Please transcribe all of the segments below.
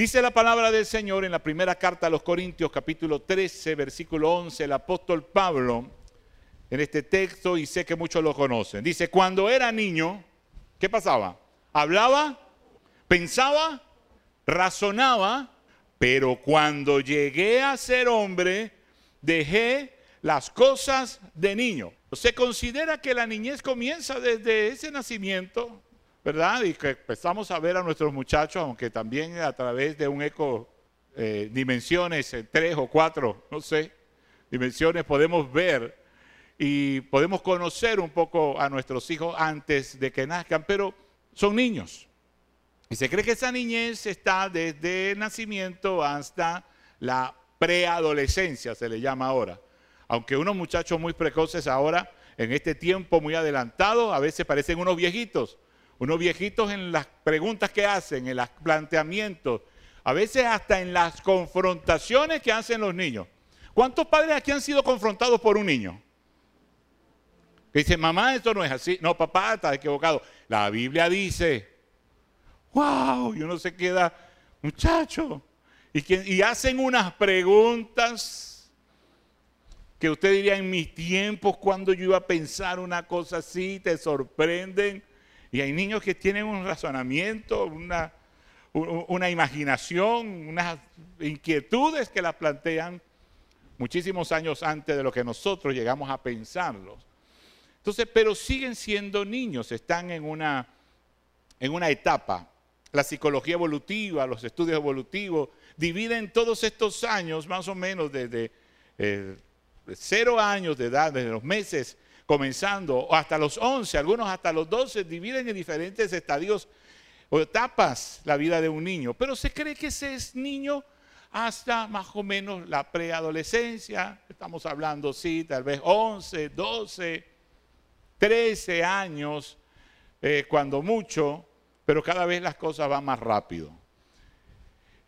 Dice la palabra del Señor en la primera carta a los Corintios, capítulo 13, versículo 11, el apóstol Pablo, en este texto, y sé que muchos lo conocen. Dice, cuando era niño, ¿qué pasaba? Hablaba, pensaba, razonaba, pero cuando llegué a ser hombre, dejé las cosas de niño. Se considera que la niñez comienza desde ese nacimiento, ¿verdad? Y que empezamos a ver a nuestros muchachos, aunque también a través de un eco, eh, dimensiones, eh, tres o cuatro, no sé, dimensiones podemos ver y podemos conocer un poco a nuestros hijos antes de que nazcan, pero son niños. Y se cree que esa niñez está desde el nacimiento hasta la preadolescencia, se le llama ahora. Aunque unos muchachos muy precoces ahora, en este tiempo muy adelantado, a veces parecen unos viejitos unos viejitos en las preguntas que hacen, en los planteamientos, a veces hasta en las confrontaciones que hacen los niños. ¿Cuántos padres aquí han sido confrontados por un niño? Que dice, mamá, esto no es así. No, papá, está equivocado. La Biblia dice, wow, y uno se queda, muchacho. Y, y hacen unas preguntas que usted diría en mis tiempos, cuando yo iba a pensar una cosa así, te sorprenden. Y hay niños que tienen un razonamiento, una, imaginación, unas inquietudes que las plantean muchísimos años antes de lo que nosotros llegamos a pensarlos. Entonces, pero siguen siendo niños, están en una, en una etapa. La psicología evolutiva, los estudios evolutivos, dividen todos estos años, más o menos desde eh, cero años de edad, desde los meses comenzando, hasta los 11, algunos hasta los 12, dividen en diferentes estadios o etapas la vida de un niño. Pero se cree que ese es niño hasta más o menos la preadolescencia. Estamos hablando, sí, tal vez 11, 12, 13 años, eh, cuando mucho, pero cada vez las cosas van más rápido.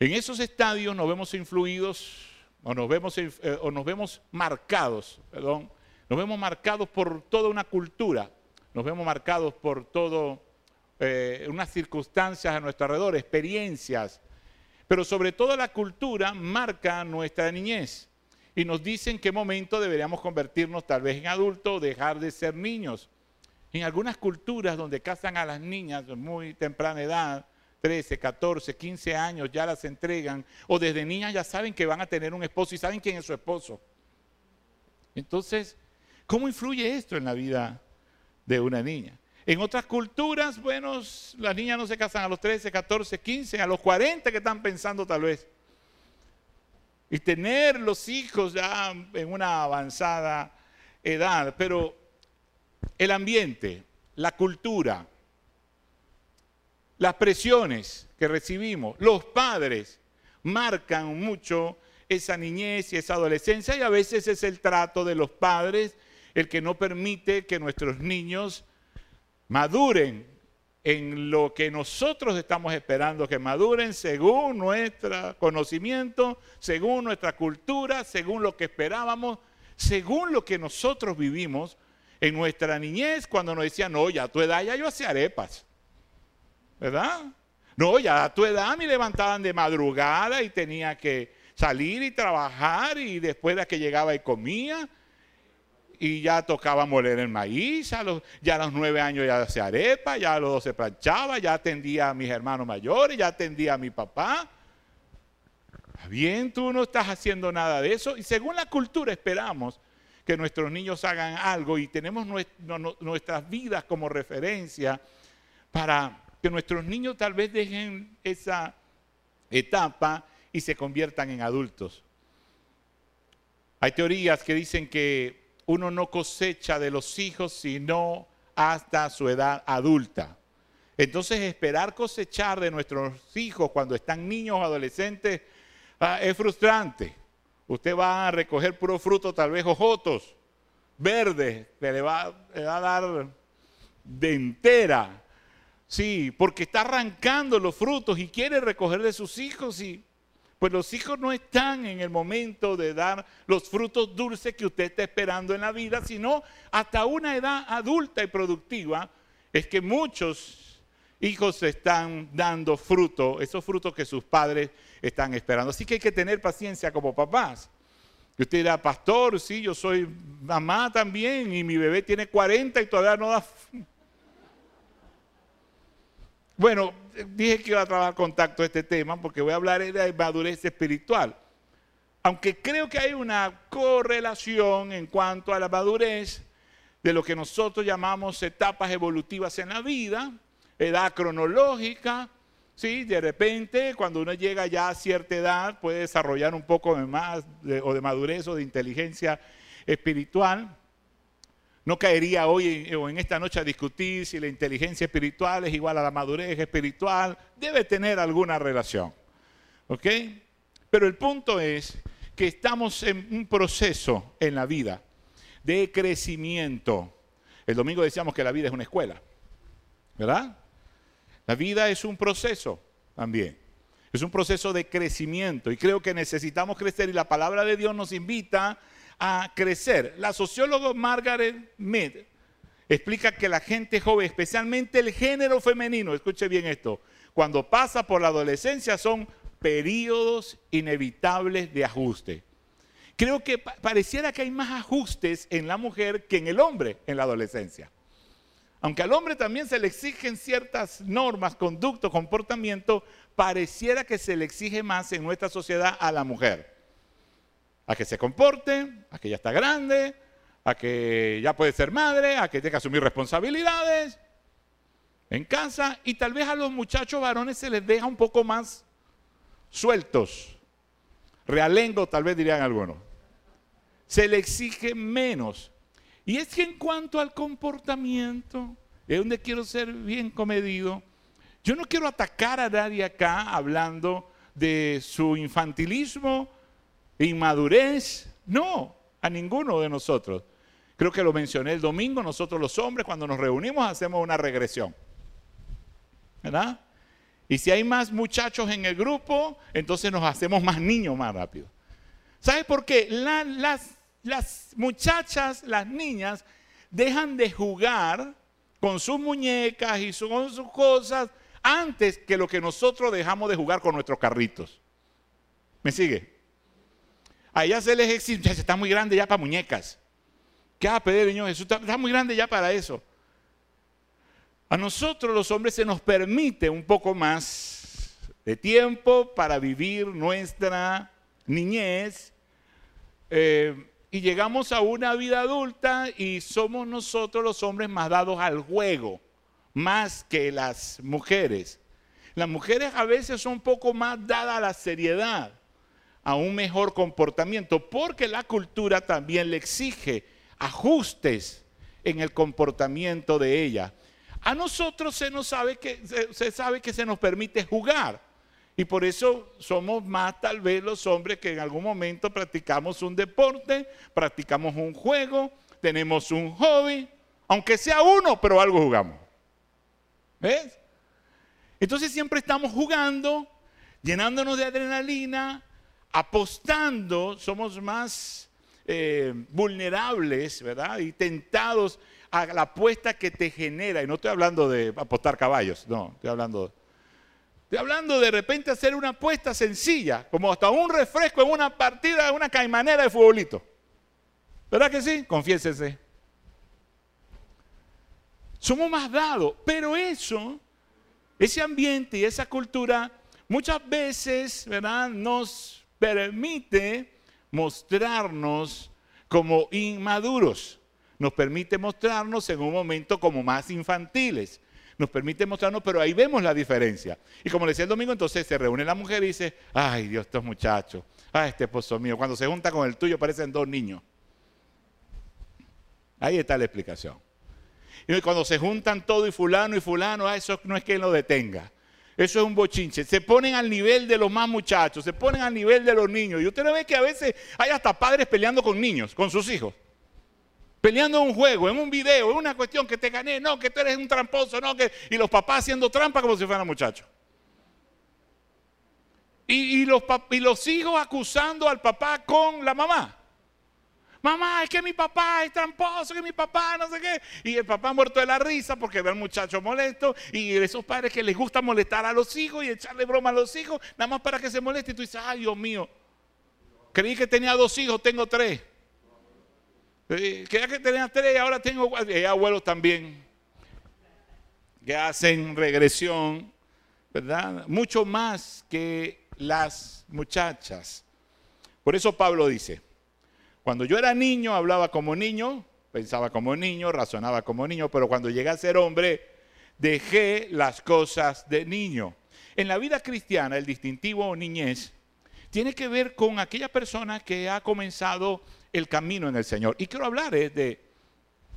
En esos estadios nos vemos influidos o nos vemos, eh, o nos vemos marcados, perdón, nos vemos marcados por toda una cultura, nos vemos marcados por todo eh, unas circunstancias a nuestro alrededor, experiencias, pero sobre todo la cultura marca nuestra niñez y nos dice en qué momento deberíamos convertirnos tal vez en adultos o dejar de ser niños. En algunas culturas donde casan a las niñas de muy temprana edad, 13, 14, 15 años, ya las entregan, o desde niñas ya saben que van a tener un esposo y saben quién es su esposo. Entonces, ¿Cómo influye esto en la vida de una niña? En otras culturas, bueno, las niñas no se casan a los 13, 14, 15, a los 40 que están pensando tal vez. Y tener los hijos ya en una avanzada edad. Pero el ambiente, la cultura, las presiones que recibimos, los padres, marcan mucho esa niñez y esa adolescencia y a veces es el trato de los padres el que no permite que nuestros niños maduren en lo que nosotros estamos esperando que maduren según nuestro conocimiento, según nuestra cultura, según lo que esperábamos, según lo que nosotros vivimos en nuestra niñez cuando nos decían, no, ya a tu edad ya yo hacía arepas, ¿verdad? No, ya a tu edad me levantaban de madrugada y tenía que salir y trabajar y después de que llegaba y comía y ya tocaba moler el maíz, a los, ya a los nueve años ya hacía arepa, ya a los doce planchaba, ya atendía a mis hermanos mayores, ya atendía a mi papá. Bien, tú no estás haciendo nada de eso. Y según la cultura esperamos que nuestros niños hagan algo y tenemos nuestras vidas como referencia para que nuestros niños tal vez dejen esa etapa y se conviertan en adultos. Hay teorías que dicen que uno no cosecha de los hijos sino hasta su edad adulta. Entonces esperar cosechar de nuestros hijos cuando están niños o adolescentes ah, es frustrante. Usted va a recoger puro fruto, tal vez ojotos, verdes, que le va, le va a dar de entera. Sí, porque está arrancando los frutos y quiere recoger de sus hijos y pues los hijos no están en el momento de dar los frutos dulces que usted está esperando en la vida, sino hasta una edad adulta y productiva es que muchos hijos están dando fruto, esos frutos que sus padres están esperando. Así que hay que tener paciencia como papás. Usted dirá, pastor, sí, yo soy mamá también y mi bebé tiene 40 y todavía no da... Bueno, dije que iba a trabajar contacto a este tema porque voy a hablar de madurez espiritual. Aunque creo que hay una correlación en cuanto a la madurez de lo que nosotros llamamos etapas evolutivas en la vida, edad cronológica, ¿sí? De repente, cuando uno llega ya a cierta edad, puede desarrollar un poco de más o de madurez o de inteligencia espiritual. No caería hoy o en esta noche a discutir si la inteligencia espiritual es igual a la madurez espiritual. Debe tener alguna relación. ¿Ok? Pero el punto es que estamos en un proceso en la vida de crecimiento. El domingo decíamos que la vida es una escuela. ¿Verdad? La vida es un proceso también. Es un proceso de crecimiento y creo que necesitamos crecer y la palabra de Dios nos invita a crecer. La socióloga Margaret Mead explica que la gente joven, especialmente el género femenino, escuche bien esto, cuando pasa por la adolescencia son periodos inevitables de ajuste. Creo que pareciera que hay más ajustes en la mujer que en el hombre en la adolescencia. Aunque al hombre también se le exigen ciertas normas, conducto, comportamiento, pareciera que se le exige más en nuestra sociedad a la mujer. A que se comporte, a que ya está grande, a que ya puede ser madre, a que tenga que asumir responsabilidades en casa y tal vez a los muchachos varones se les deja un poco más sueltos, realengo tal vez dirían algunos. Se le exige menos. Y es que en cuanto al comportamiento, es donde quiero ser bien comedido. Yo no quiero atacar a nadie acá hablando de su infantilismo, inmadurez. No, a ninguno de nosotros. Creo que lo mencioné el domingo, nosotros los hombres cuando nos reunimos hacemos una regresión. ¿Verdad? Y si hay más muchachos en el grupo, entonces nos hacemos más niños más rápido. ¿Sabes por qué? las las muchachas, las niñas, dejan de jugar con sus muñecas y con sus cosas antes que lo que nosotros dejamos de jugar con nuestros carritos. ¿Me sigue? A se les exige, está muy grande ya para muñecas. ¿Qué va a pedir, niño Jesús? Está muy grande ya para eso. A nosotros los hombres se nos permite un poco más de tiempo para vivir nuestra niñez. Eh, y llegamos a una vida adulta y somos nosotros los hombres más dados al juego, más que las mujeres. Las mujeres a veces son un poco más dadas a la seriedad, a un mejor comportamiento, porque la cultura también le exige ajustes en el comportamiento de ella. A nosotros se nos sabe que se, sabe que se nos permite jugar. Y por eso somos más tal vez los hombres que en algún momento practicamos un deporte, practicamos un juego, tenemos un hobby, aunque sea uno, pero algo jugamos. ¿Ves? Entonces siempre estamos jugando, llenándonos de adrenalina, apostando, somos más eh, vulnerables, ¿verdad? Y tentados a la apuesta que te genera. Y no estoy hablando de apostar caballos, no, estoy hablando Estoy hablando de repente hacer una apuesta sencilla, como hasta un refresco en una partida, una caimanera de futbolito. ¿Verdad que sí? Confiésese. Somos más dados, pero eso, ese ambiente y esa cultura muchas veces, ¿verdad? Nos permite mostrarnos como inmaduros. Nos permite mostrarnos en un momento como más infantiles nos permite mostrarnos, pero ahí vemos la diferencia. Y como le decía el domingo, entonces se reúne la mujer y dice, ay Dios, estos muchachos, ay este esposo mío, cuando se junta con el tuyo parecen dos niños. Ahí está la explicación. Y cuando se juntan todo y fulano y fulano, ah, eso no es que lo detenga. Eso es un bochinche. Se ponen al nivel de los más muchachos, se ponen al nivel de los niños. Y usted ve que a veces hay hasta padres peleando con niños, con sus hijos peleando en un juego, en un video, en una cuestión que te gané, no, que tú eres un tramposo, no, que, y los papás haciendo trampa como si fueran muchachos. Y, los, y los hijos acusando al papá con la mamá. Mamá, es que mi papá es tramposo, que mi papá no sé qué. Y el papá muerto de la risa porque ve al muchacho molesto. Y esos padres que les gusta molestar a los hijos y echarle broma a los hijos, nada más para que se moleste. Y tú dices, ay Dios mío, creí que tenía dos hijos, tengo tres. Creía que tenía tres, ahora tengo cuatro. Y abuelos también. Que hacen regresión, ¿verdad? Mucho más que las muchachas. Por eso Pablo dice, cuando yo era niño hablaba como niño, pensaba como niño, razonaba como niño, pero cuando llegué a ser hombre dejé las cosas de niño. En la vida cristiana el distintivo niñez tiene que ver con aquella persona que ha comenzado el camino en el Señor. Y quiero hablar eh, de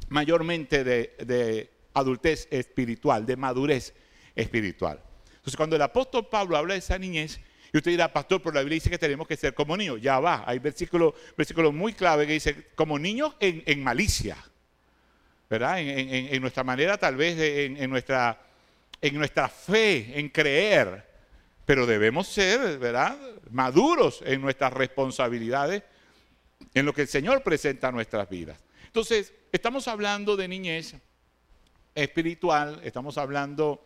mayormente de, de adultez espiritual, de madurez espiritual. Entonces cuando el apóstol Pablo habla de esa niñez, y usted dirá, pastor, pero la Biblia dice que tenemos que ser como niños. Ya va, hay versículos versículo muy clave que dice, como niños en, malicia. ¿Verdad? En, nuestra manera, tal vez, en, nuestra, en nuestra fe, en creer. Pero debemos ser, ¿verdad? Maduros en nuestras responsabilidades, en lo que el Señor presenta a nuestras vidas. Entonces, estamos hablando de niñez espiritual, estamos hablando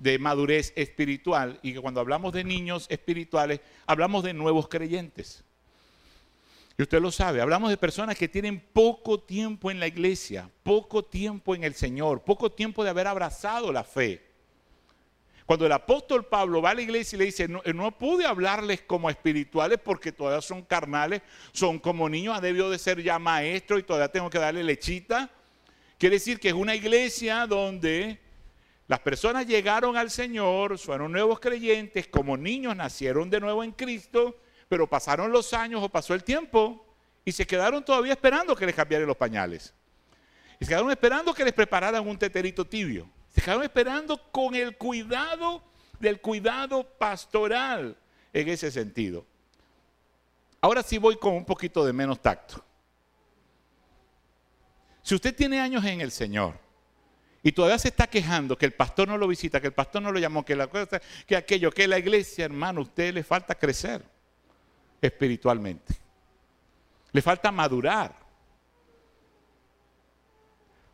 de madurez espiritual y que cuando hablamos de niños espirituales, hablamos de nuevos creyentes. Y usted lo sabe, hablamos de personas que tienen poco tiempo en la iglesia, poco tiempo en el Señor, poco tiempo de haber abrazado la fe. Cuando el apóstol Pablo va a la iglesia y le dice, no, no pude hablarles como espirituales porque todavía son carnales, son como niños, ha debido de ser ya maestro y todavía tengo que darle lechita. Quiere decir que es una iglesia donde las personas llegaron al Señor, fueron nuevos creyentes, como niños nacieron de nuevo en Cristo, pero pasaron los años o pasó el tiempo y se quedaron todavía esperando que les cambiaran los pañales. Y se quedaron esperando que les prepararan un teterito tibio. Se quedaron esperando con el cuidado del cuidado pastoral en ese sentido. Ahora sí voy con un poquito de menos tacto. Si usted tiene años en el Señor, y todavía se está quejando que el pastor no lo visita, que el pastor no lo llamó, que la cosa, que aquello, que la iglesia, hermano, a usted le falta crecer espiritualmente. Le falta madurar.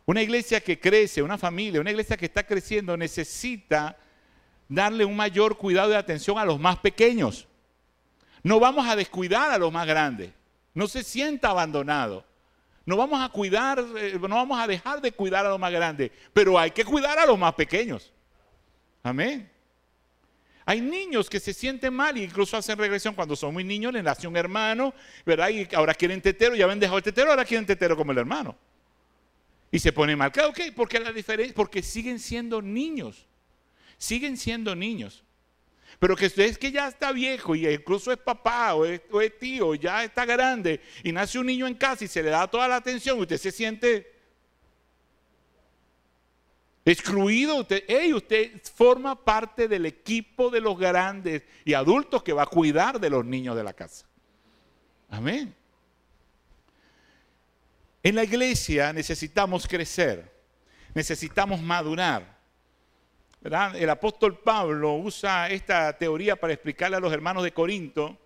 Una iglesia que crece, una familia, una iglesia que está creciendo necesita darle un mayor cuidado y atención a los más pequeños. No vamos a descuidar a los más grandes. No se sienta abandonado. No vamos a cuidar, eh, no vamos a dejar de cuidar a los más grandes, pero hay que cuidar a los más pequeños. Amén. Hay niños que se sienten mal e incluso hacen regresión cuando son muy niños, le nace un hermano, ¿verdad? Y ahora quieren tetero, ya habían dejado el tetero, ahora quieren tetero como el hermano. Y se pone mal. Claro, ¿qué? Porque la diferencia, porque siguen siendo niños. Siguen siendo niños. Pero que es que ya está viejo y incluso es papá o es, tío, ya está grande y nace un niño en casa y se le da toda la atención, usted se siente excluido. Usted, usted forma parte del equipo de los grandes y adultos que va a cuidar de los niños de la casa. Amén. En la iglesia necesitamos crecer, necesitamos madurar. El apóstol Pablo usa esta teoría para explicarle a los hermanos de Corinto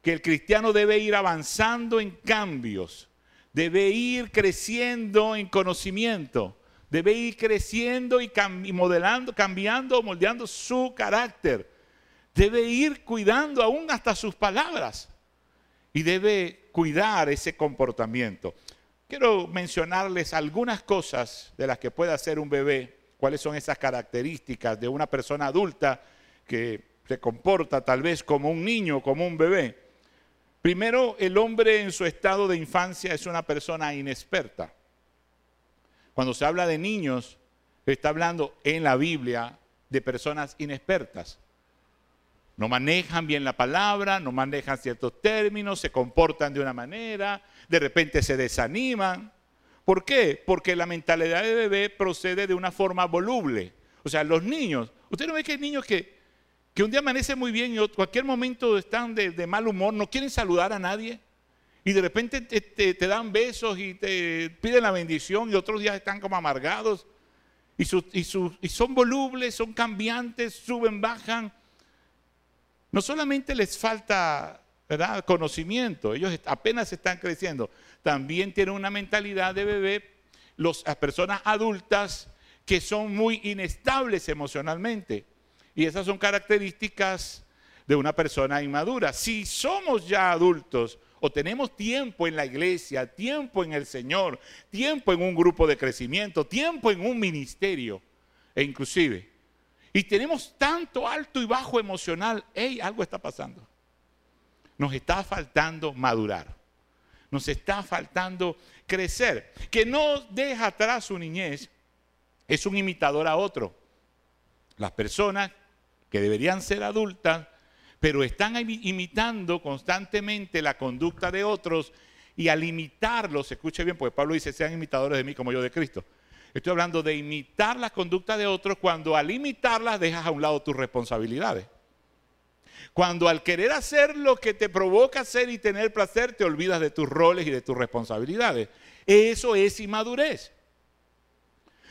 que el cristiano debe ir avanzando en cambios, debe ir creciendo en conocimiento, debe ir creciendo y, modelando, cambiando, moldeando su carácter, debe ir cuidando aún hasta sus palabras y debe cuidar ese comportamiento. Quiero mencionarles algunas cosas de las que puede hacer un bebé cuáles son esas características de una persona adulta que se comporta tal vez como un niño, como un bebé. Primero, el hombre en su estado de infancia es una persona inexperta. Cuando se habla de niños, está hablando en la Biblia de personas inexpertas. No manejan bien la palabra, no manejan ciertos términos, se comportan de una manera, de repente se desaniman. ¿Por qué? Porque la mentalidad de bebé procede de una forma voluble. O sea, los niños, usted no ve que hay niños que, que un día amanecen muy bien y en cualquier momento están de, mal humor, no quieren saludar a nadie. Y de repente te, dan besos y te piden la bendición y otros días están como amargados. Y, y son volubles, son cambiantes, suben, bajan. No solamente les falta ¿verdad? conocimiento, ellos apenas están creciendo. También tienen una mentalidad de bebé, las personas adultas que son muy inestables emocionalmente. Y esas son características de una persona inmadura. Si somos ya adultos o tenemos tiempo en la iglesia, tiempo en el Señor, tiempo en un grupo de crecimiento, tiempo en un ministerio, e inclusive, y tenemos tanto alto y bajo emocional, hey, algo está pasando. Nos está faltando madurar. Nos está faltando crecer. Que no deja atrás su niñez, es un imitador a otro. Las personas que deberían ser adultas pero están imitando constantemente la conducta de otros y al imitarlos, escuche bien, porque Pablo dice, sean imitadores de mí como yo de Cristo. Estoy hablando de imitar la conducta de otros cuando al imitarlas dejas a un lado tus responsabilidades. Cuando al querer hacer lo que te provoca hacer y tener placer, te olvidas de tus roles y de tus responsabilidades. Eso es inmadurez.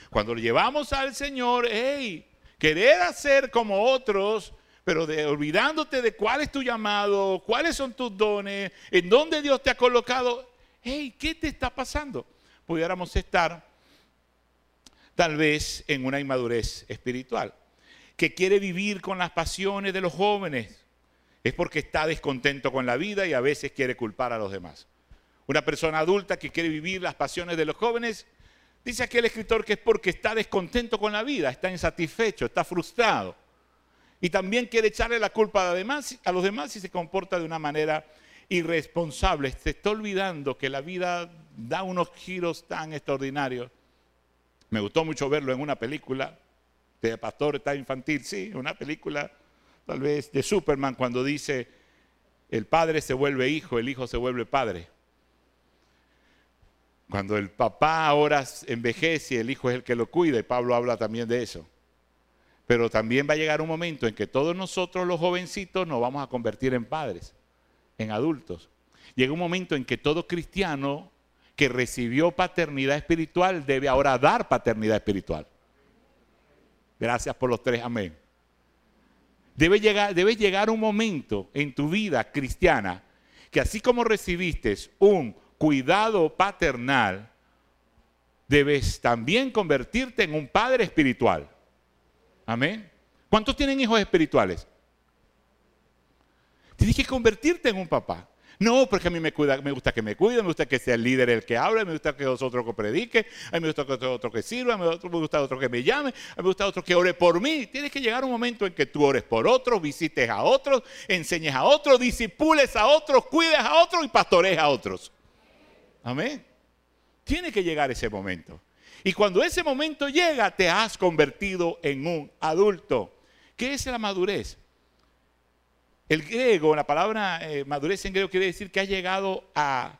Cuando lo llevamos al Señor, hey, querer hacer como otros pero olvidándote de cuál es tu llamado, cuáles son tus dones, en dónde Dios te ha colocado. Hey, ¿qué te está pasando? Pudiéramos estar tal vez en una inmadurez espiritual, que quiere vivir con las pasiones de los jóvenes. Es porque está descontento con la vida y a veces quiere culpar a los demás. Una persona adulta que quiere vivir las pasiones de los jóvenes, dice aquel escritor que es porque está descontento con la vida, está insatisfecho, está frustrado y también quiere echarle la culpa a, los demás y se comporta de una manera irresponsable. Se está olvidando que la vida da unos giros tan extraordinarios. Me gustó mucho verlo en una película de Pastor está infantil, sí, una película tal vez de Superman cuando dice el padre se vuelve hijo, el hijo se vuelve padre. Cuando el papá ahora envejece, el hijo es el que lo cuida y Pablo habla también de eso. Pero también va a llegar un momento en que todos nosotros los jovencitos nos vamos a convertir en padres, en adultos. Llega un momento en que todo cristiano que recibió paternidad espiritual debe ahora dar paternidad espiritual. Gracias por los tres, amén. Debe llegar, llegar un momento en tu vida cristiana que así como recibiste un cuidado paternal, debes también convertirte en un padre espiritual. Amén. ¿Cuántos tienen hijos espirituales? Tienes que convertirte en un papá. No, porque a mí me, cuida, me gusta que me cuide, me gusta que sea el líder el que hable, me gusta que los otros que predique, a mí me gusta que otro que sirva, a mí me gusta otro que me llame, a mí me gusta otro que ore por mí. Tienes que llegar un momento en que tú ores por otros, visites a otros, enseñes a otros, disipules a otros, cuides a otros y pastores a otros. Amén. Tiene que llegar ese momento. Y cuando ese momento llega, te has convertido en un adulto. ¿Qué es la madurez? El griego, la palabra eh, madurez en griego quiere decir que has llegado a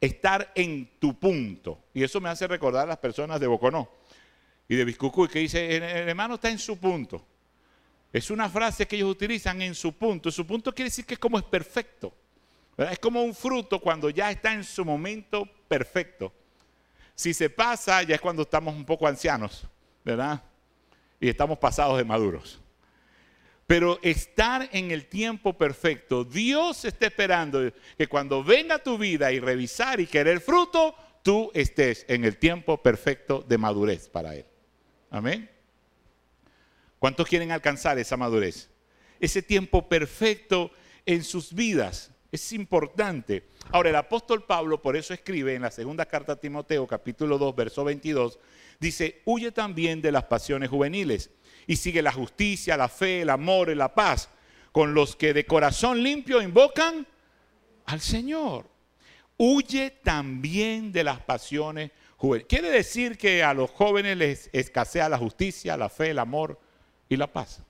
estar en tu punto. Y eso me hace recordar a las personas de Boconó y de Biscucuy que dice, el hermano está en su punto. Es una frase que ellos utilizan en su punto. Su punto quiere decir que es como es perfecto. Es como un fruto cuando ya está en su momento perfecto. Si se pasa, ya es cuando estamos un poco ancianos, ¿verdad? Y estamos pasados de maduros. Pero estar en el tiempo perfecto, Dios está esperando que cuando venga tu vida y revisar y querer fruto, tú estés en el tiempo perfecto de madurez para Él. Amén. ¿Cuántos quieren alcanzar esa madurez? Ese tiempo perfecto en sus vidas. Es importante. Ahora, el apóstol Pablo por eso escribe en la segunda carta a Timoteo, capítulo 2, verso 22, dice, huye también de las pasiones juveniles y sigue la justicia, la fe, el amor y la paz con los que de corazón limpio invocan al Señor. Huye también de las pasiones juveniles. Quiere decir que a los jóvenes les escasea la justicia, la fe, el amor y la paz.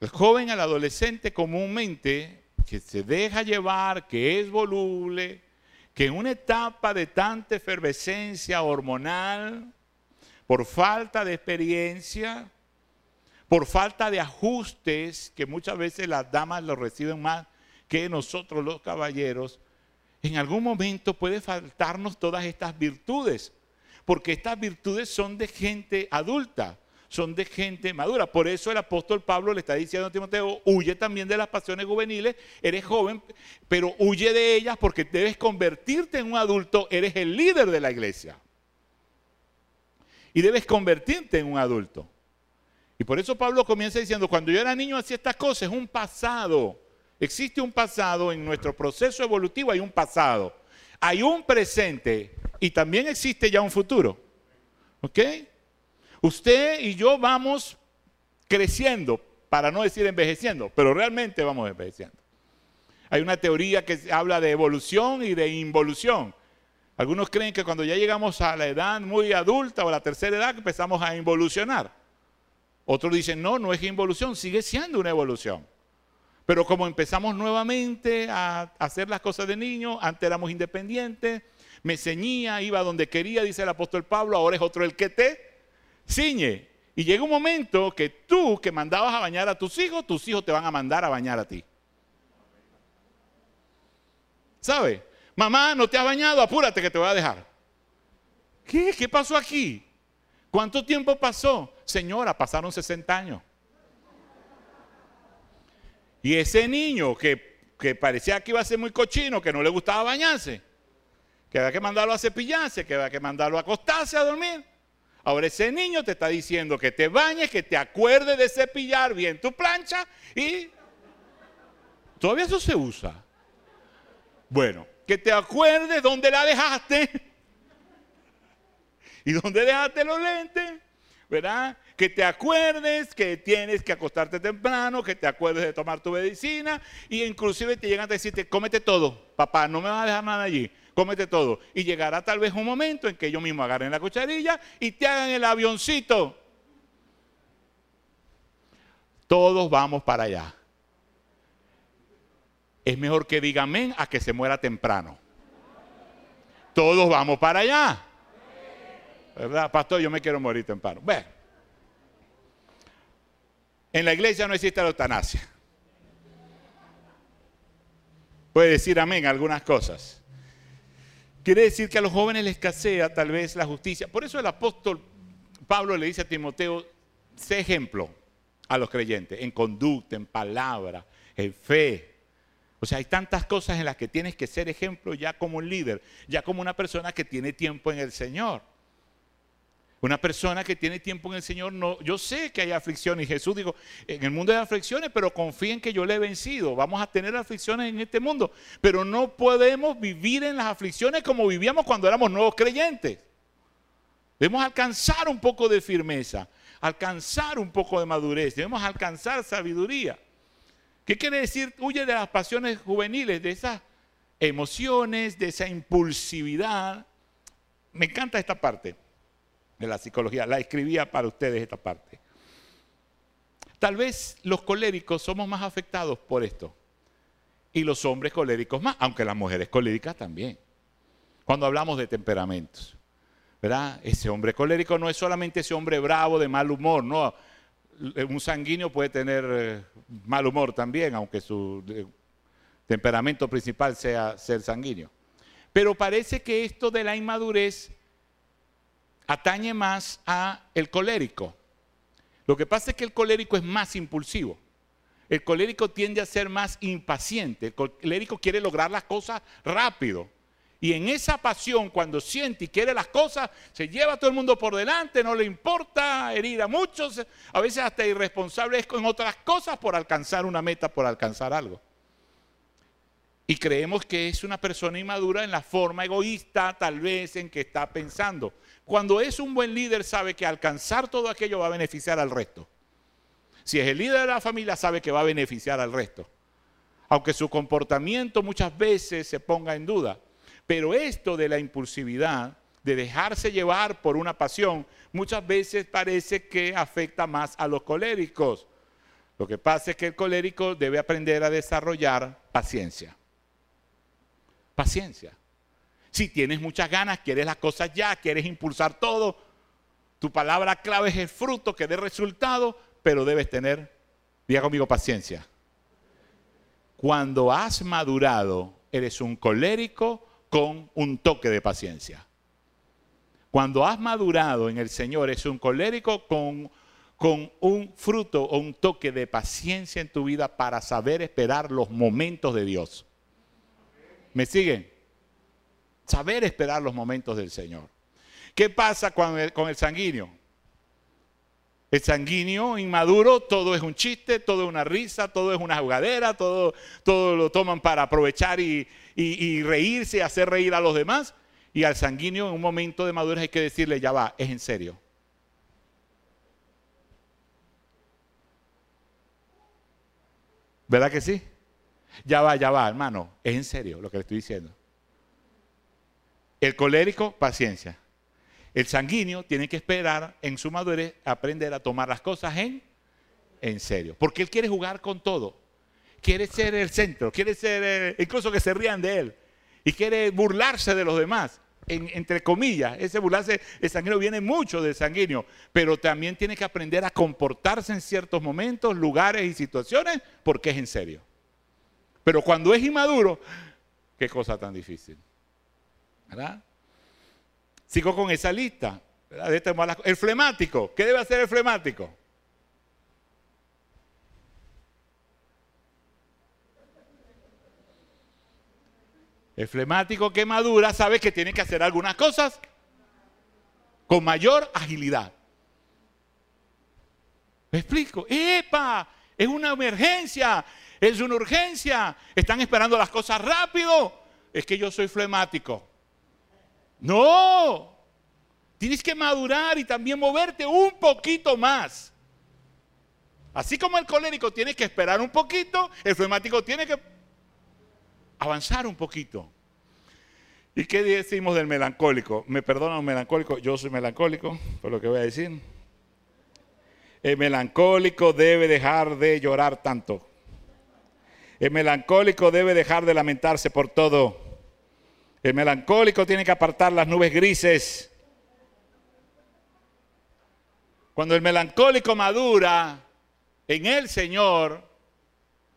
El joven al adolescente comúnmente que se deja llevar, que es voluble, que en una etapa de tanta efervescencia hormonal, por falta de experiencia, por falta de ajustes, que muchas veces las damas lo reciben más que nosotros los caballeros, en algún momento puede faltarnos todas estas virtudes, porque estas virtudes son de gente adulta, son de gente madura. Por eso el apóstol Pablo le está diciendo a Timoteo, huye también de las pasiones juveniles, eres joven, pero huye de ellas porque debes convertirte en un adulto, eres el líder de la iglesia. Y debes convertirte en un adulto. Y por eso Pablo comienza diciendo, cuando yo era niño hacía estas cosas, es un pasado. Existe un pasado en nuestro proceso evolutivo, hay un pasado. Hay un presente y también existe ya un futuro. ¿Ok? Usted y yo vamos creciendo, para no decir envejeciendo, pero realmente vamos envejeciendo. Hay una teoría que habla de evolución y de involución. Algunos creen que cuando ya llegamos a la edad muy adulta o a la tercera edad empezamos a involucionar. Otros dicen, no, no es involución, sigue siendo una evolución. Pero como empezamos nuevamente a hacer las cosas de niño, antes éramos independientes, me ceñía, iba donde quería, dice el apóstol Pablo, ahora es otro el que te ciñe. Y llega un momento que tú que mandabas a bañar a tus hijos, tus hijos te van a mandar a bañar a ti. ¿Sabe? Mamá, no te has bañado, apúrate que te voy a dejar. ¿Qué? ¿Qué pasó aquí? ¿Cuánto tiempo pasó? Señora, pasaron 60 años. Y ese niño que, que, parecía que iba a ser muy cochino, que no le gustaba bañarse, que había que mandarlo a cepillarse, que había que mandarlo a acostarse a dormir. Ahora ese niño te está diciendo que te bañes, que te acuerdes de cepillar bien tu plancha y todavía eso se usa. Bueno, que te acuerdes dónde la dejaste y dónde dejaste los lentes, ¿verdad? Que te acuerdes que tienes que acostarte temprano, que te acuerdes de tomar tu medicina y inclusive te llegan a decirte, cómete todo, papá, no me vas a dejar nada allí cómete todo. Y llegará tal vez un momento en que ellos mismos agarren la cucharilla y te hagan el avioncito. Todos vamos para allá. Es mejor que diga amén a que se muera temprano. Todos vamos para allá. ¿Verdad? Pastor, yo me quiero morir temprano. Bueno. En la iglesia no existe la eutanasia. Puede decir amén algunas cosas. Quiere decir que a los jóvenes les escasea tal vez la justicia. Por eso el apóstol Pablo le dice a Timoteo, sé ejemplo a los creyentes, en conducta, en palabra, en fe. O sea, hay tantas cosas en las que tienes que ser ejemplo ya como un líder, ya como una persona que tiene tiempo en el Señor. Una persona que tiene tiempo en el Señor, no, yo sé que hay aflicciones. Jesús dijo, en el mundo hay aflicciones, pero confíen que yo le he vencido. Vamos a tener aflicciones en este mundo. Pero no podemos vivir en las aflicciones como vivíamos cuando éramos nuevos creyentes. Debemos alcanzar un poco de firmeza, alcanzar un poco de madurez, debemos alcanzar sabiduría. ¿Qué quiere decir? Huye de las pasiones juveniles, de esas emociones, de esa impulsividad. Me encanta esta parte de la psicología. La escribía para ustedes esta parte. Tal vez los coléricos somos más afectados por esto. Y los hombres coléricos más, aunque las mujeres coléricas también. Cuando hablamos de temperamentos. ¿Verdad? Ese hombre colérico no es solamente ese hombre bravo de mal humor, no. Un sanguíneo puede tener eh, mal humor también, aunque su eh, temperamento principal sea ser sanguíneo. Pero parece que esto de la inmadurez atañe más a el colérico. Lo que pasa es que el colérico es más impulsivo. El colérico tiende a ser más impaciente. El colérico quiere lograr las cosas rápido. Y en esa pasión, cuando siente y quiere las cosas, se lleva a todo el mundo por delante, no le importa herir a muchos, a veces hasta irresponsable es con otras cosas por alcanzar una meta, por alcanzar algo. Y creemos que es una persona inmadura en la forma egoísta, tal vez, en que está pensando. Cuando es un buen líder sabe que alcanzar todo aquello va a beneficiar al resto. Si es el líder de la familia sabe que va a beneficiar al resto. Aunque su comportamiento muchas veces se ponga en duda. Pero esto de la impulsividad, de dejarse llevar por una pasión, muchas veces parece que afecta más a los coléricos. Lo que pasa es que el colérico debe aprender a desarrollar paciencia. Paciencia. Si tienes muchas ganas, quieres las cosas ya, quieres impulsar todo, tu palabra clave es el fruto que dé resultado, pero debes tener, diga conmigo, paciencia. Cuando has madurado, eres un colérico con un toque de paciencia. Cuando has madurado en el Señor, eres un colérico con con un fruto o un toque de paciencia en tu vida para saber esperar los momentos de Dios. ¿Me siguen? Saber esperar los momentos del Señor. ¿Qué pasa con el, con el sanguíneo? El sanguíneo inmaduro, todo es un chiste, todo es una risa, todo es una jugadera, todo, todo lo toman para aprovechar y, y, reírse hacer reír a los demás. Y al sanguíneo en un momento de madurez hay que decirle, ya va, es en serio. ¿Verdad que sí? Ya va, ya va, hermano, es en serio lo que le estoy diciendo. El colérico, paciencia. El sanguíneo tiene que esperar en su madurez aprender a tomar las cosas en, en serio. Porque él quiere jugar con todo. Quiere ser el centro, quiere ser, eh, incluso que se rían de él. Y quiere burlarse de los demás. entre comillas, ese burlarse, el sanguíneo viene mucho del sanguíneo, pero también tiene que aprender a comportarse en ciertos momentos, lugares y situaciones, porque es en serio. Pero cuando es inmaduro, qué cosa tan difícil. ¿Verdad? Sigo con esa lista. El flemático. ¿Qué debe hacer el flemático? El flemático que madura sabe que tiene que hacer algunas cosas con mayor agilidad. ¿Me explico? ¡Epa! Es una emergencia, es una urgencia. Están esperando las cosas rápido. Es que yo soy flemático. No, tienes que madurar y también moverte un poquito más. Así como el colérico tiene que esperar un poquito, el flemático tiene que avanzar un poquito. ¿Y qué decimos del melancólico? Me perdona un melancólico, yo soy melancólico, por lo que voy a decir. El melancólico debe dejar de llorar tanto. El melancólico debe dejar de lamentarse por todo. El melancólico tiene que apartar las nubes grises. Cuando el melancólico madura en el Señor,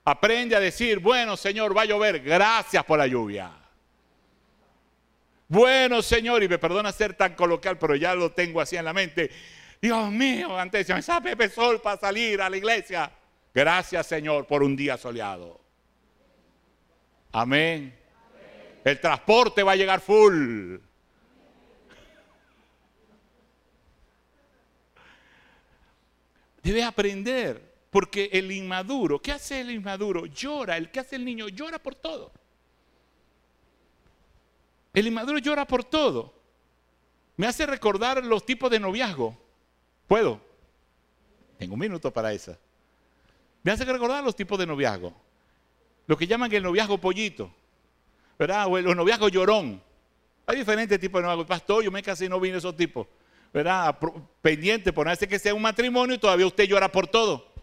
aprende a decir, bueno Señor, va a llover, gracias por la lluvia. Bueno Señor, y me perdona ser tan coloquial, pero ya lo tengo así en la mente. Dios mío, antes me Pepe Sol para salir a la iglesia. Gracias Señor por un día soleado. Amén. El transporte va a llegar full. Debe aprender, porque el inmaduro, ¿qué hace el inmaduro? Llora, el que hace el niño llora por todo. El inmaduro llora por todo. Me hace recordar los tipos de noviazgo. ¿Puedo? Tengo un minuto para eso. Me hace recordar los tipos de noviazgo. Lo que llaman el noviazgo pollito. ¿Verdad? O los noviazgos llorón. Hay diferentes tipos de noviazgos. Pastor, yo me casé y no vine esos tipos. ¿Verdad? Pendiente, ponerse que sea un matrimonio y todavía usted llora por todo.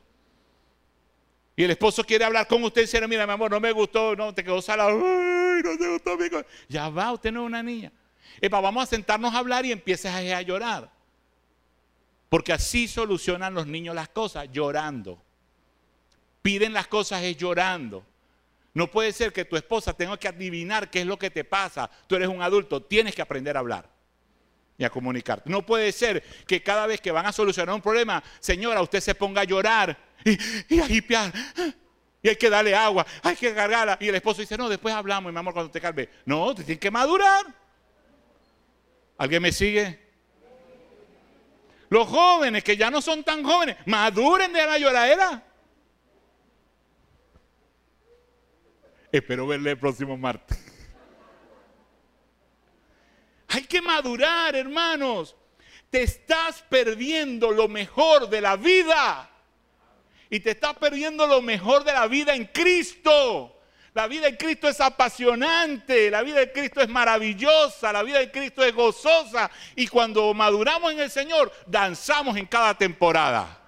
Y el esposo quiere hablar con usted y dice, mira, mi amor, no me gustó, no, te quedó salado. No te gustó, amigo. Ya va, usted no es una niña. Epa, vamos a sentarnos a hablar y empieces a llorar. Porque así solucionan los niños las cosas, llorando. Piden las cosas es llorando. No puede ser que tu esposa tenga que adivinar qué es lo que te pasa. Tú eres un adulto, tienes que aprender a hablar y a comunicarte. No puede ser que cada vez que van a solucionar un problema, señora, usted se ponga a llorar y, a hipear. Y hay que darle agua, hay que cargarla. Y el esposo dice, no, después hablamos, mi amor, cuando te calme. No, te tienes que madurar. ¿Alguien me sigue? Los jóvenes que ya no son tan jóvenes, maduren de la lloradera. Espero verle el próximo martes. Hay que madurar, hermanos. Te estás perdiendo lo mejor de la vida. Y te estás perdiendo lo mejor de la vida en Cristo. La vida en Cristo es apasionante, la vida en Cristo es maravillosa, la vida en Cristo es gozosa. Y cuando maduramos en el Señor, danzamos en cada temporada.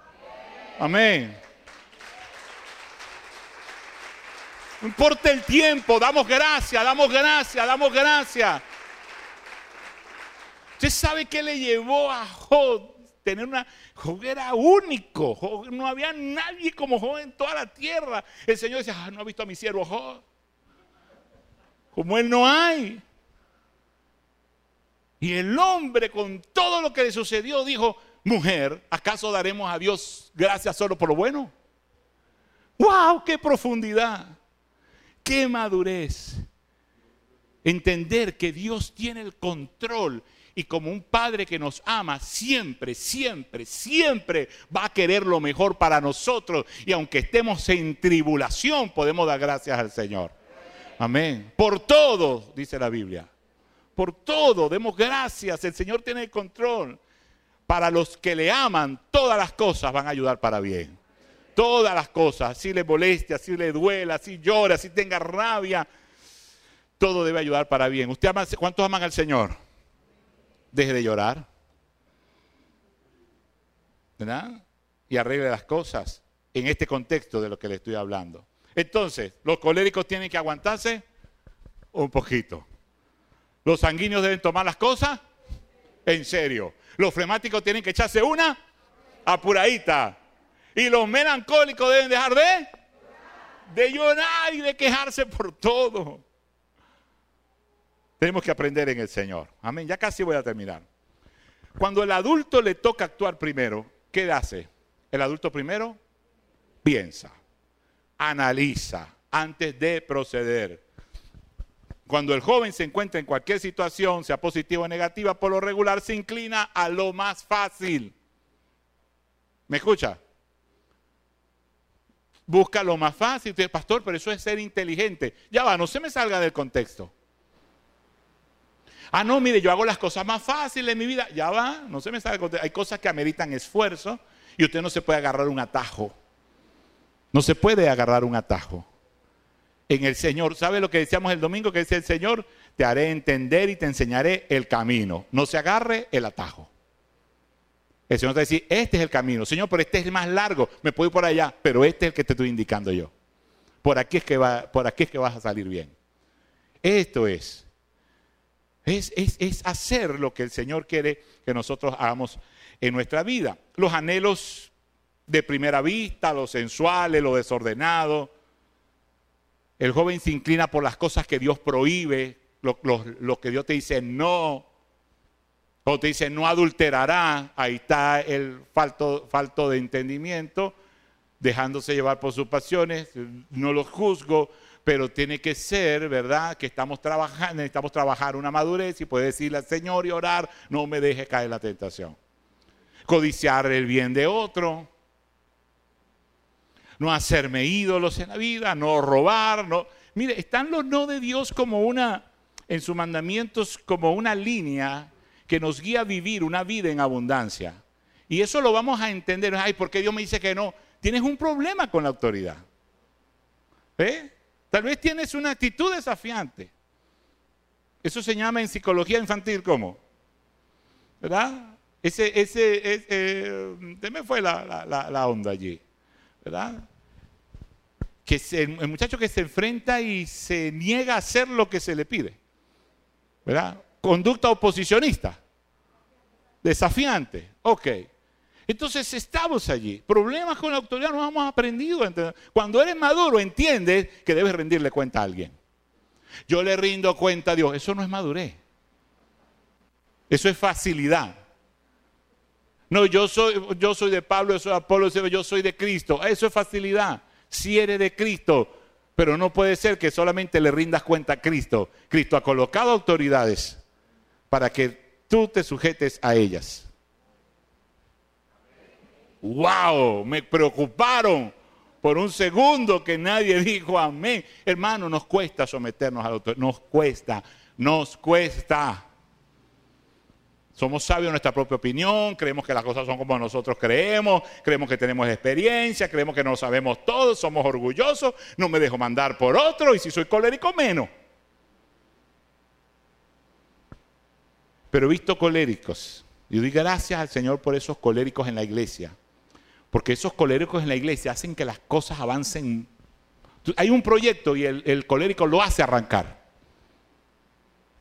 Amén. No importa el tiempo, damos gracias, damos gracias, damos gracias. ¿Usted sabe qué le llevó a Job tener una... Job era único, no había nadie como Job en toda la tierra. El Señor decía, ah, no ha visto a mi siervo Job. Como él no hay. Y el hombre con todo lo que le sucedió dijo, mujer, ¿acaso daremos a Dios gracias solo por lo bueno? ¡Wow! ¡Qué profundidad! ¡Qué madurez! Entender que Dios tiene el control y como un padre que nos ama, siempre, siempre, siempre va a querer lo mejor para nosotros. Y aunque estemos en tribulación, podemos dar gracias al Señor. Amén. Por todo, dice la Biblia. Por todo, demos gracias. El Señor tiene el control. Para los que le aman, todas las cosas van a ayudar para bien. Todas las cosas, si le moleste, si le duela, si llora, si tenga rabia, todo debe ayudar para bien. ¿Usted ama, ¿Cuántos aman al Señor? Deje de llorar. ¿Verdad? Y arregle las cosas en este contexto de lo que le estoy hablando. Entonces, los coléricos tienen que aguantarse un poquito. Los sanguíneos deben tomar las cosas en serio. Los flemáticos tienen que echarse una apuradita. Y los melancólicos deben dejar de, llorar y de quejarse por todo. Tenemos que aprender en el Señor. Amén. Ya casi voy a terminar. Cuando el adulto le toca actuar primero, ¿qué hace? El adulto primero piensa, analiza antes de proceder. Cuando el joven se encuentra en cualquier situación, sea positiva o negativa, por lo regular se inclina a lo más fácil. ¿Me escucha? Busca lo más fácil. Usted, pastor, pero eso es ser inteligente. Ya va, no se me salga del contexto. Ah, no, mire, yo hago las cosas más fáciles en mi vida. Ya va, no se me salga del contexto. Hay cosas que ameritan esfuerzo y usted no se puede agarrar un atajo. No se puede agarrar un atajo en el Señor. ¿Sabe lo que decíamos el domingo? Que dice el Señor, te haré entender y te enseñaré el camino. No se agarre el atajo. El Señor te dice, este es el camino. Señor, pero este es el más largo. Me puedo ir por allá, pero este es el que te estoy indicando yo. Por aquí es que, va, por aquí es que vas a salir bien. Esto es. Es, es, es hacer lo que el Señor quiere que nosotros hagamos en nuestra vida. Los anhelos de primera vista, lo sensuales, lo desordenado, el joven se inclina por las cosas que Dios prohíbe, lo, que Dios te dice no. O te dice no adulterará, ahí está el falto, falto de entendimiento, dejándose llevar por sus pasiones, no los juzgo, pero tiene que ser, ¿verdad? Que estamos trabajando, necesitamos trabajar una madurez y puede decirle al Señor y orar, no me deje caer la tentación. Codiciar el bien de otro, no hacerme ídolos en la vida, no robar, no. Mire, están los no de Dios como una, en sus mandamientos, como una línea que nos guía a vivir una vida en abundancia. Y eso lo vamos a entender. Ay, ¿por qué Dios me dice que no? Tienes un problema con la autoridad. ¿Eh? Tal vez tienes una actitud desafiante. Eso se llama en psicología infantil como. ¿Verdad? Ese, ese, ese eh, me fue la, la onda allí. ¿Verdad? que el muchacho que se enfrenta y se niega a hacer lo que se le pide. ¿Verdad? Conducta oposicionista. Desafiante. Ok. Entonces estamos allí. Problemas con la autoridad no hemos aprendido. Cuando eres maduro entiendes que debes rendirle cuenta a alguien. Yo le rindo cuenta a Dios. Eso no es madurez. Eso es facilidad. No, yo soy, yo soy de Pablo, yo soy de Apolo, yo soy de Cristo. Eso es facilidad si eres de Cristo, pero no puede ser que solamente le rindas cuenta a Cristo. Cristo ha colocado autoridades para que tú te sujetes a ellas. ¡Wow! Me preocuparon por un segundo que nadie dijo amén. Hermano, nos cuesta someternos a la. Nos cuesta, nos cuesta. Somos sabios en nuestra propia opinión, creemos que las cosas son como nosotros creemos, creemos que tenemos experiencia, creemos que no sabemos todo, somos orgullosos, no me dejo mandar por otro y si soy colérico menos. Pero he visto coléricos. Y doy gracias al Señor por esos coléricos en la iglesia. Porque esos coléricos en la iglesia hacen que las cosas avancen. Hay un proyecto y el, el colérico lo hace arrancar.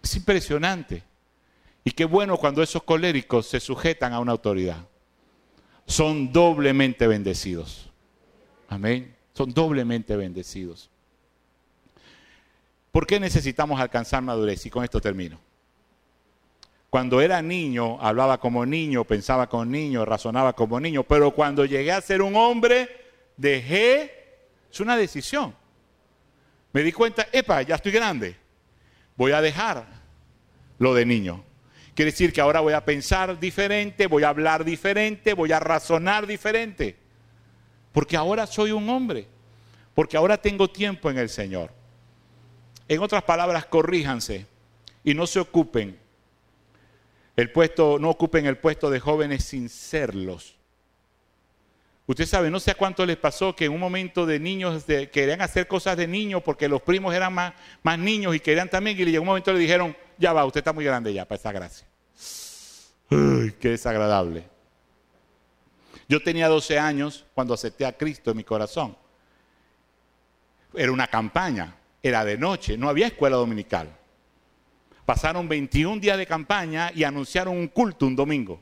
Es impresionante. Y qué bueno cuando esos coléricos se sujetan a una autoridad. Son doblemente bendecidos. Amén. Son doblemente bendecidos. ¿Por qué necesitamos alcanzar madurez? Y con esto termino. Cuando era niño, hablaba como niño, pensaba como niño, razonaba como niño, pero cuando llegué a ser un hombre, dejé, es una decisión. Me di cuenta, epa, ya estoy grande, voy a dejar lo de niño. Quiere decir que ahora voy a pensar diferente, voy a hablar diferente, voy a razonar diferente. Porque ahora soy un hombre, porque ahora tengo tiempo en el Señor. En otras palabras, corríjanse y no se ocupen el puesto, no ocupen el puesto de jóvenes sin serlos. Usted sabe, no sé a cuánto les pasó que en un momento de niños querían hacer cosas de niños porque los primos eran más, más niños y querían también y llegó un momento le dijeron, ya va, usted está muy grande ya para esa gracia. Qué desagradable. Yo tenía 12 años cuando acepté a Cristo en mi corazón. Era una campaña, era de noche, no había escuela dominical. Pasaron 21 días de campaña y anunciaron un culto un domingo.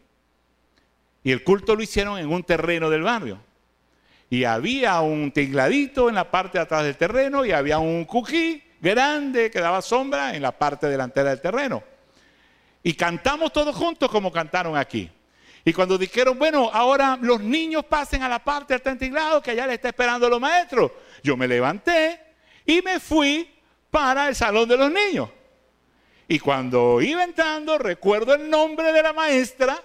Y el culto lo hicieron en un terreno del barrio. Y había un tingladito en la parte de atrás del terreno y había un cují grande que daba sombra en la parte delantera del terreno. Y cantamos todos juntos como cantaron aquí. Y cuando dijeron, bueno, ahora los niños pasen a la parte del tinglado que allá le está esperando los maestros. Yo me levanté y me fui para el salón de los niños. Y cuando iba entrando, recuerdo el nombre de la maestra.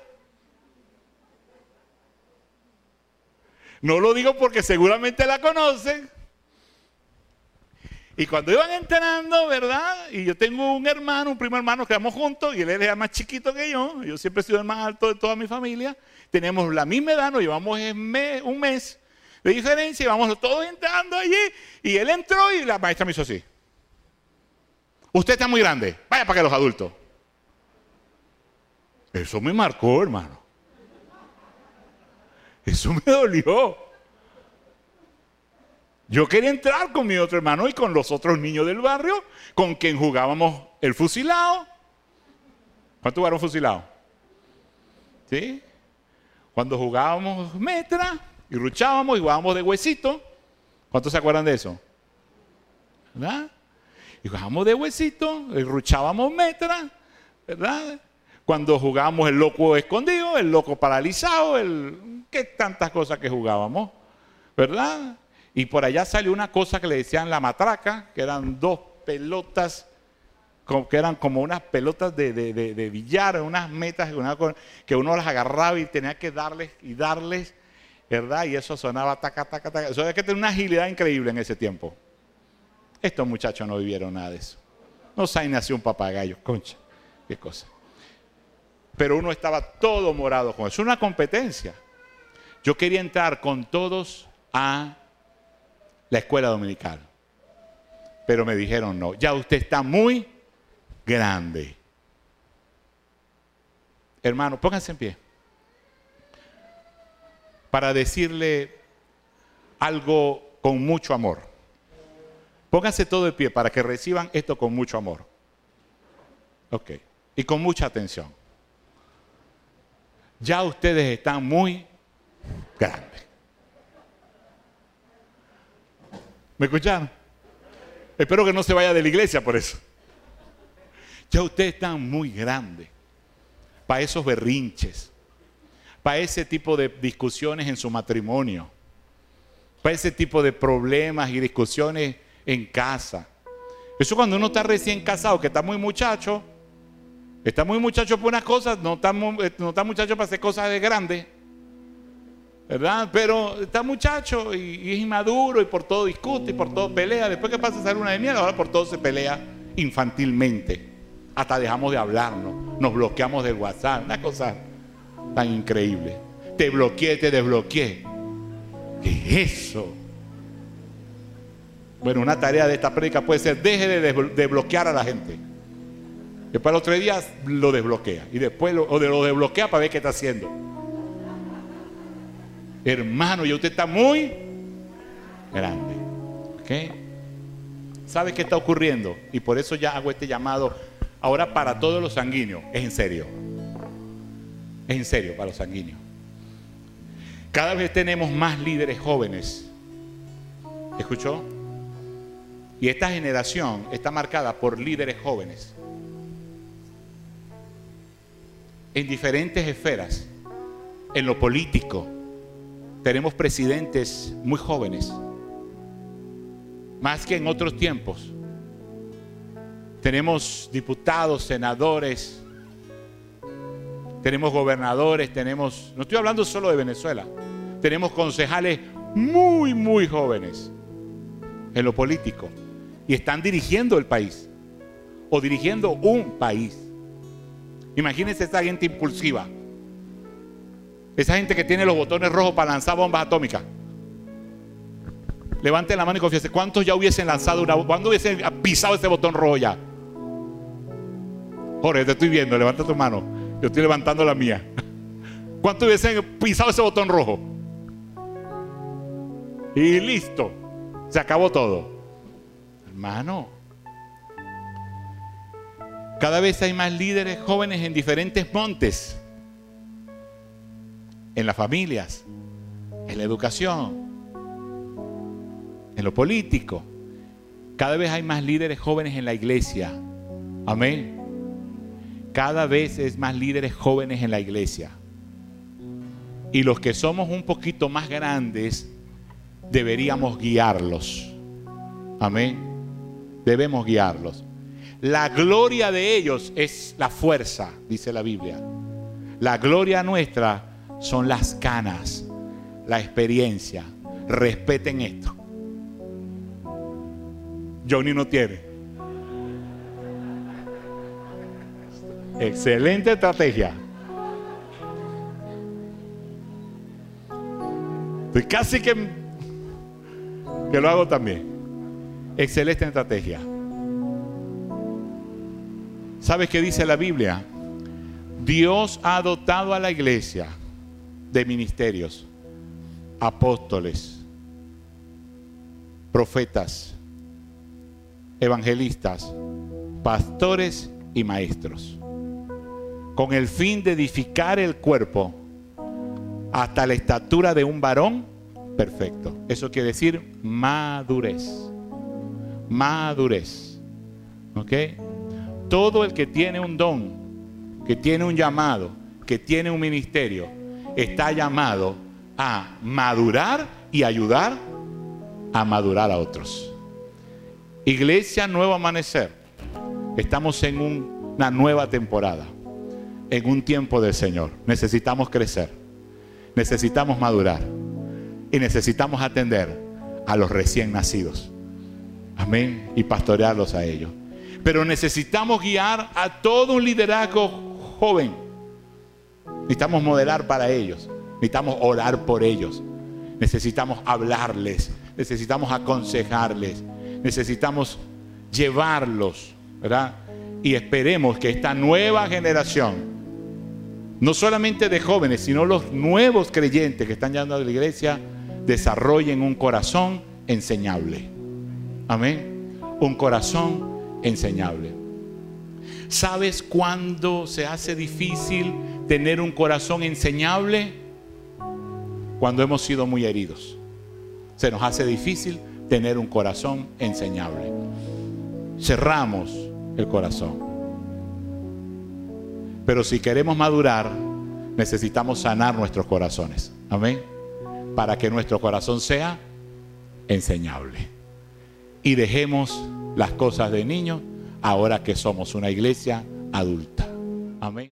No lo digo porque seguramente la conocen. Y cuando iban entrando, ¿verdad? Y yo tengo un hermano, un primo hermano que vamos juntos, y él era más chiquito que yo. Yo siempre he sido el más alto de toda mi familia. Tenemos la misma edad, nos llevamos un mes de diferencia, y vamos todos entrando allí. Y él entró y la maestra me hizo así. Usted está muy grande. Vaya para que los adultos. Eso me marcó, hermano. Eso me dolió. Yo quería entrar con mi otro hermano y con los otros niños del barrio, con quien jugábamos el fusilado. ¿Cuántos jugaron fusilado? ¿Sí? Cuando jugábamos metra y ruchábamos y jugábamos de huesito. ¿Cuántos se acuerdan de eso? ¿Verdad? Y jugábamos de huesito, y ruchábamos metra, ¿verdad? Cuando jugábamos el loco escondido, el loco paralizado, el qué tantas cosas que jugábamos, ¿verdad? Y por allá salió una cosa que le decían la matraca, que eran dos pelotas, que eran como unas pelotas de, de, billar, unas metas que uno las agarraba y tenía que darles y darles, ¿verdad? Y eso sonaba taca, taca, taca. Eso había que tener una agilidad increíble en ese tiempo. Estos muchachos no vivieron nada de eso. No saben nació un papagayo, concha, qué cosa. Pero uno estaba todo morado con eso. Es una competencia. Yo quería entrar con todos a la escuela dominical. Pero me dijeron, no, ya usted está muy grande. Hermano, pónganse en pie. Para decirle algo con mucho amor. Pónganse todo de pie para que reciban esto con mucho amor. Ok. Y con mucha atención. Ya ustedes están muy grandes. ¿Me escucharon? Espero que no se vaya de la iglesia por eso. Ya ustedes están muy grandes para esos berrinches, para ese tipo de discusiones en su matrimonio, para ese tipo de problemas y discusiones en casa. Eso cuando uno está recién casado, que está muy muchacho, está muy muchacho por unas cosas, no está, eh, no muchacho para hacer cosas de grande, ¿verdad? Pero está muchacho y, es inmaduro y por todo discute y por todo pelea. Después que pasa a ser una de mierda, ahora por todo se pelea infantilmente. Hasta dejamos de hablarnos, nos bloqueamos del WhatsApp, una cosa tan increíble. Te bloqueé, te desbloqueé. ¿Qué es eso? Bueno, una tarea de esta prédica puede ser, deje de bloquear a la gente. Después los tres días lo desbloquea. Y después lo, o de lo desbloquea para ver qué está haciendo. Hermano, ya usted está muy grande. ¿Ok? ¿Sabe qué está ocurriendo? Y por eso ya hago este llamado ahora para todos los sanguíneos. Es en serio. Es en serio para los sanguíneos. Cada vez tenemos más líderes jóvenes. ¿Escuchó? Y esta generación está marcada por líderes jóvenes. en diferentes esferas. En lo político, tenemos presidentes muy jóvenes, más que en otros tiempos. Tenemos diputados, senadores, tenemos gobernadores, tenemos, no estoy hablando solo de Venezuela, tenemos concejales muy, muy jóvenes en lo político y están dirigiendo el país o dirigiendo un país. Imagínense esta gente impulsiva, esa gente que tiene los botones rojos para lanzar bombas atómicas. Levanten la mano y confiesen. ¿Cuántos ya hubiesen lanzado una bomba? ¿Cuándo hubiesen pisado ese botón rojo ya? Jorge, te estoy viendo. Levanta tu mano. Yo estoy levantando la mía. ¿Cuántos hubiesen pisado ese botón rojo? Y listo. Se acabó todo. Hermano. Cada vez hay más líderes jóvenes en diferentes montes en las familias, en la educación, en lo político. Cada vez hay más líderes jóvenes en la iglesia. Amén. Cada vez es más líderes jóvenes en la iglesia. Y los que somos un poquito más grandes, deberíamos guiarlos. Amén. Debemos guiarlos. La gloria de ellos es la fuerza, dice la Biblia. La gloria nuestra son las canas, la experiencia. Respeten esto. Johnny no tiene. Excelente estrategia. Estoy casi que, que lo hago también. Excelente estrategia. ¿Sabes qué dice la Biblia? Dios ha dotado a la iglesia de ministerios, apóstoles, profetas, evangelistas, pastores y maestros, con el fin de edificar el cuerpo hasta la estatura de un varón perfecto. Eso quiere decir madurez. Madurez. ¿Ok? Todo el que tiene un don, que tiene un llamado, que tiene un ministerio, está llamado a madurar y ayudar a madurar a otros. Iglesia Nuevo Amanecer, estamos en una nueva temporada, en un tiempo del Señor. Necesitamos crecer, necesitamos madurar y necesitamos atender a los recién nacidos. Amén. Y pastorearlos a ellos. Pero necesitamos guiar a todo un liderazgo joven Necesitamos modelar para ellos. Necesitamos orar por ellos. Necesitamos hablarles. Necesitamos aconsejarles. Necesitamos llevarlos, ¿verdad? Y esperemos que esta nueva generación, no solamente de jóvenes, sino los nuevos creyentes que están llegando a la iglesia, desarrollen un corazón enseñable. Amén. Un corazón enseñable. ¿Sabes cuándo se hace difícil tener un corazón enseñable cuando hemos sido muy heridos. Se nos hace difícil tener un corazón enseñable. Cerramos el corazón. Pero si queremos madurar, necesitamos sanar nuestros corazones. Amén. Para que nuestro corazón sea enseñable. Y dejemos las cosas de niños ahora que somos una iglesia adulta. Amén.